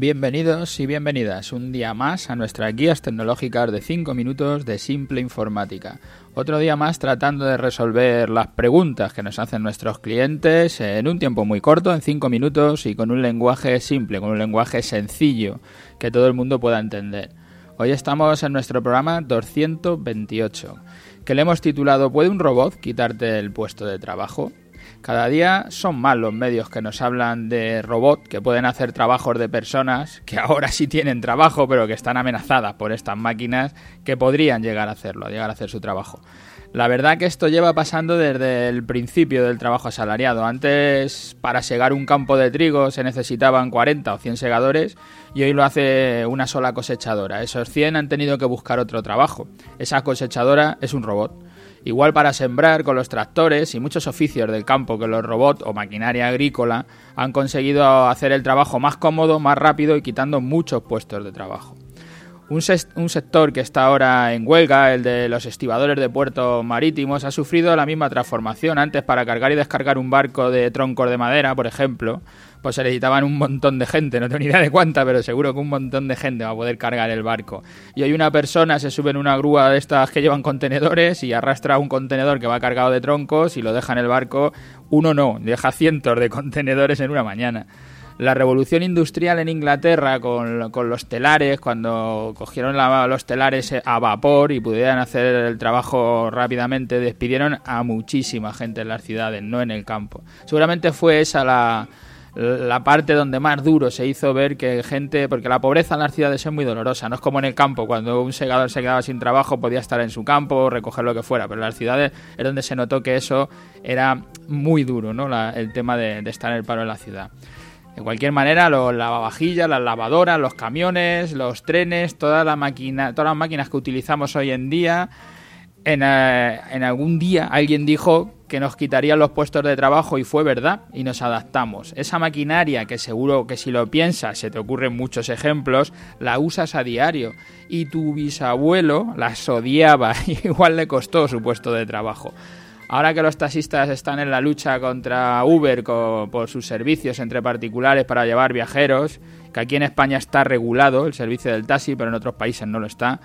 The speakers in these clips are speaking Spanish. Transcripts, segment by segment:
Bienvenidos y bienvenidas un día más a nuestras guías tecnológicas de 5 minutos de simple informática. Otro día más tratando de resolver las preguntas que nos hacen nuestros clientes en un tiempo muy corto, en 5 minutos y con un lenguaje simple, con un lenguaje sencillo que todo el mundo pueda entender. Hoy estamos en nuestro programa 228, que le hemos titulado ¿Puede un robot quitarte el puesto de trabajo? Cada día son más los medios que nos hablan de robots que pueden hacer trabajos de personas que ahora sí tienen trabajo, pero que están amenazadas por estas máquinas que podrían llegar a hacerlo, a llegar a hacer su trabajo. La verdad que esto lleva pasando desde el principio del trabajo asalariado. Antes, para segar un campo de trigo se necesitaban 40 o 100 segadores y hoy lo hace una sola cosechadora. Esos 100 han tenido que buscar otro trabajo. Esa cosechadora es un robot. Igual para sembrar con los tractores y muchos oficios del campo que los robots o maquinaria agrícola han conseguido hacer el trabajo más cómodo, más rápido y quitando muchos puestos de trabajo. Un, sector que está ahora en huelga, el de los estibadores de puertos marítimos, ha sufrido la misma transformación. Antes, para cargar y descargar un barco de troncos de madera, por ejemplo, pues se necesitaban un montón de gente, no tengo ni idea de cuánta, pero seguro que un montón de gente va a poder cargar el barco. Y hoy una persona se sube en una grúa de estas que llevan contenedores y arrastra un contenedor que va cargado de troncos y lo deja en el barco. Uno no, deja cientos de contenedores en una mañana la revolución industrial en Inglaterra con, los telares, cuando cogieron los telares a vapor y pudieran hacer el trabajo rápidamente, despidieron a muchísima gente en las ciudades, no en el campo. Seguramente fue esa la, la parte donde más duro se hizo ver que gente, porque la pobreza en las ciudades es muy dolorosa, no es como en el campo, cuando un segador se quedaba sin trabajo podía estar en su campo, recoger lo que fuera, pero en las ciudades es donde se notó que eso era muy duro, ¿no? el tema de, de estar en el paro en la ciudad. De cualquier manera, los lavavajillas, las lavadoras, los camiones, los trenes, toda la máquina, todas las máquinas que utilizamos hoy en día, en, eh, en, algún día alguien dijo que nos quitarían los puestos de trabajo y fue verdad y nos adaptamos. Esa maquinaria que seguro que si lo piensas, se te ocurren muchos ejemplos, la usas a diario y tu bisabuelo las odiaba y igual le costó su puesto de trabajo. Ahora que los taxistas están en la lucha contra Uber por sus servicios entre particulares para llevar viajeros, que aquí en España está regulado el servicio del taxi, pero en otros países no lo está,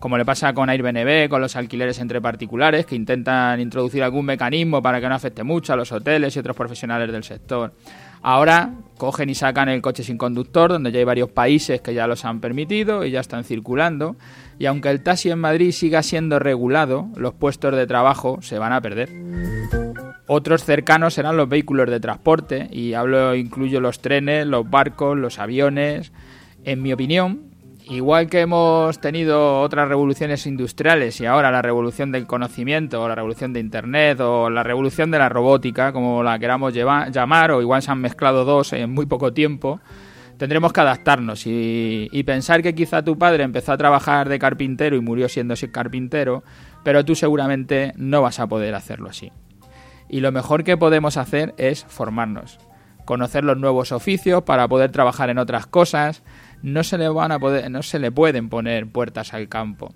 como le pasa con Airbnb, con los alquileres entre particulares, que intentan introducir algún mecanismo para que no afecte mucho a los hoteles y otros profesionales del sector. Ahora cogen y sacan el coche sin conductor, donde ya hay varios países que ya los han permitido y ya están circulando. Y aunque el taxi en Madrid siga siendo regulado, los puestos de trabajo se van a perder. Otros cercanos serán los vehículos de transporte, y hablo, incluyo los trenes, los barcos, los aviones. En mi opinión, igual que hemos tenido otras revoluciones industriales y ahora la revolución del conocimiento o la revolución de Internet o la revolución de la robótica, como la queramos llamar, o igual se han mezclado dos en muy poco tiempo, tendremos que adaptarnos y, y, pensar que quizá tu padre empezó a trabajar de carpintero y murió siendo carpintero, pero tú seguramente no vas a poder hacerlo así. Y lo mejor que podemos hacer es formarnos, conocer los nuevos oficios para poder trabajar en otras cosas, no se le van a poder, no se le pueden poner puertas al campo.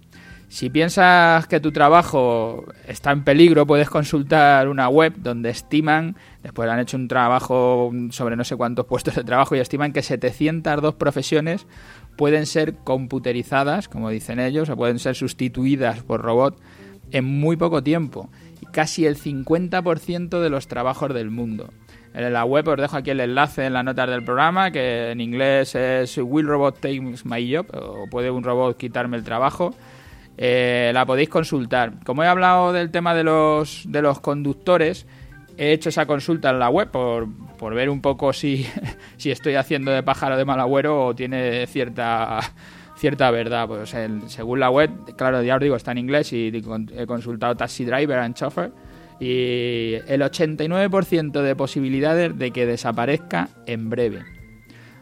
Si piensas que tu trabajo está en peligro, puedes consultar una web donde estiman, después han hecho un trabajo sobre no sé cuántos puestos de trabajo y estiman que 702 profesiones pueden ser computerizadas, como dicen ellos, o pueden ser sustituidas por robot en muy poco tiempo. Y casi el 50% de los trabajos del mundo. En la web os dejo aquí el enlace en las notas del programa, que en inglés es Will Robot Take My Job, o puede un robot quitarme el trabajo. Eh, la podéis consultar. Como he hablado del tema de los, de los conductores, he hecho esa consulta en la web por, por ver un poco si, si estoy haciendo de pájaro de mal agüero o tiene cierta cierta verdad. Pues según la web, claro, ya os digo, está en inglés y he consultado Taxi Driver and Chauffeur y el 89% de posibilidades de que desaparezca en breve.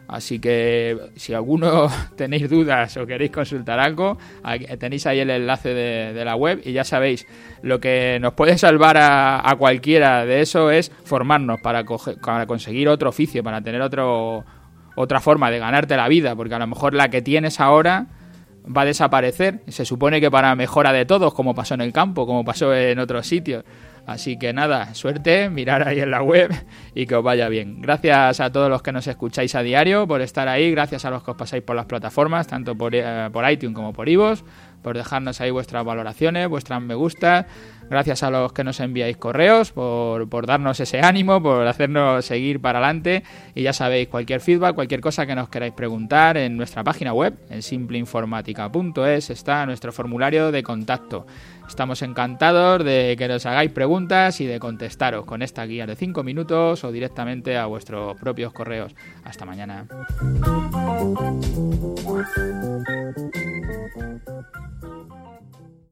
Así que si alguno tenéis dudas o queréis consultar algo, tenéis ahí el enlace de, la web y ya sabéis, lo que nos puede salvar a, cualquiera de eso es formarnos para, para, conseguir otro oficio, para tener otro, otra forma de ganarte la vida, porque a lo mejor la que tienes ahora va a desaparecer. Se supone que para mejora de todos, como pasó en el campo, como pasó en otros sitios. Así que nada, suerte, mirar ahí en la web y que os vaya bien. Gracias a todos los que nos escucháis a diario por estar ahí, gracias a los que os pasáis por las plataformas, tanto por, eh, por iTunes como por iVoox, por dejarnos ahí vuestras valoraciones, vuestras me gusta. Gracias a los que nos enviáis correos, por, por darnos ese ánimo, por hacernos seguir para adelante. Y ya sabéis, cualquier feedback, cualquier cosa que nos queráis preguntar en nuestra página web, en simpleinformática.es, está nuestro formulario de contacto. Estamos encantados de que nos hagáis preguntas y de contestaros con esta guía de 5 minutos o directamente a vuestros propios correos. Hasta mañana.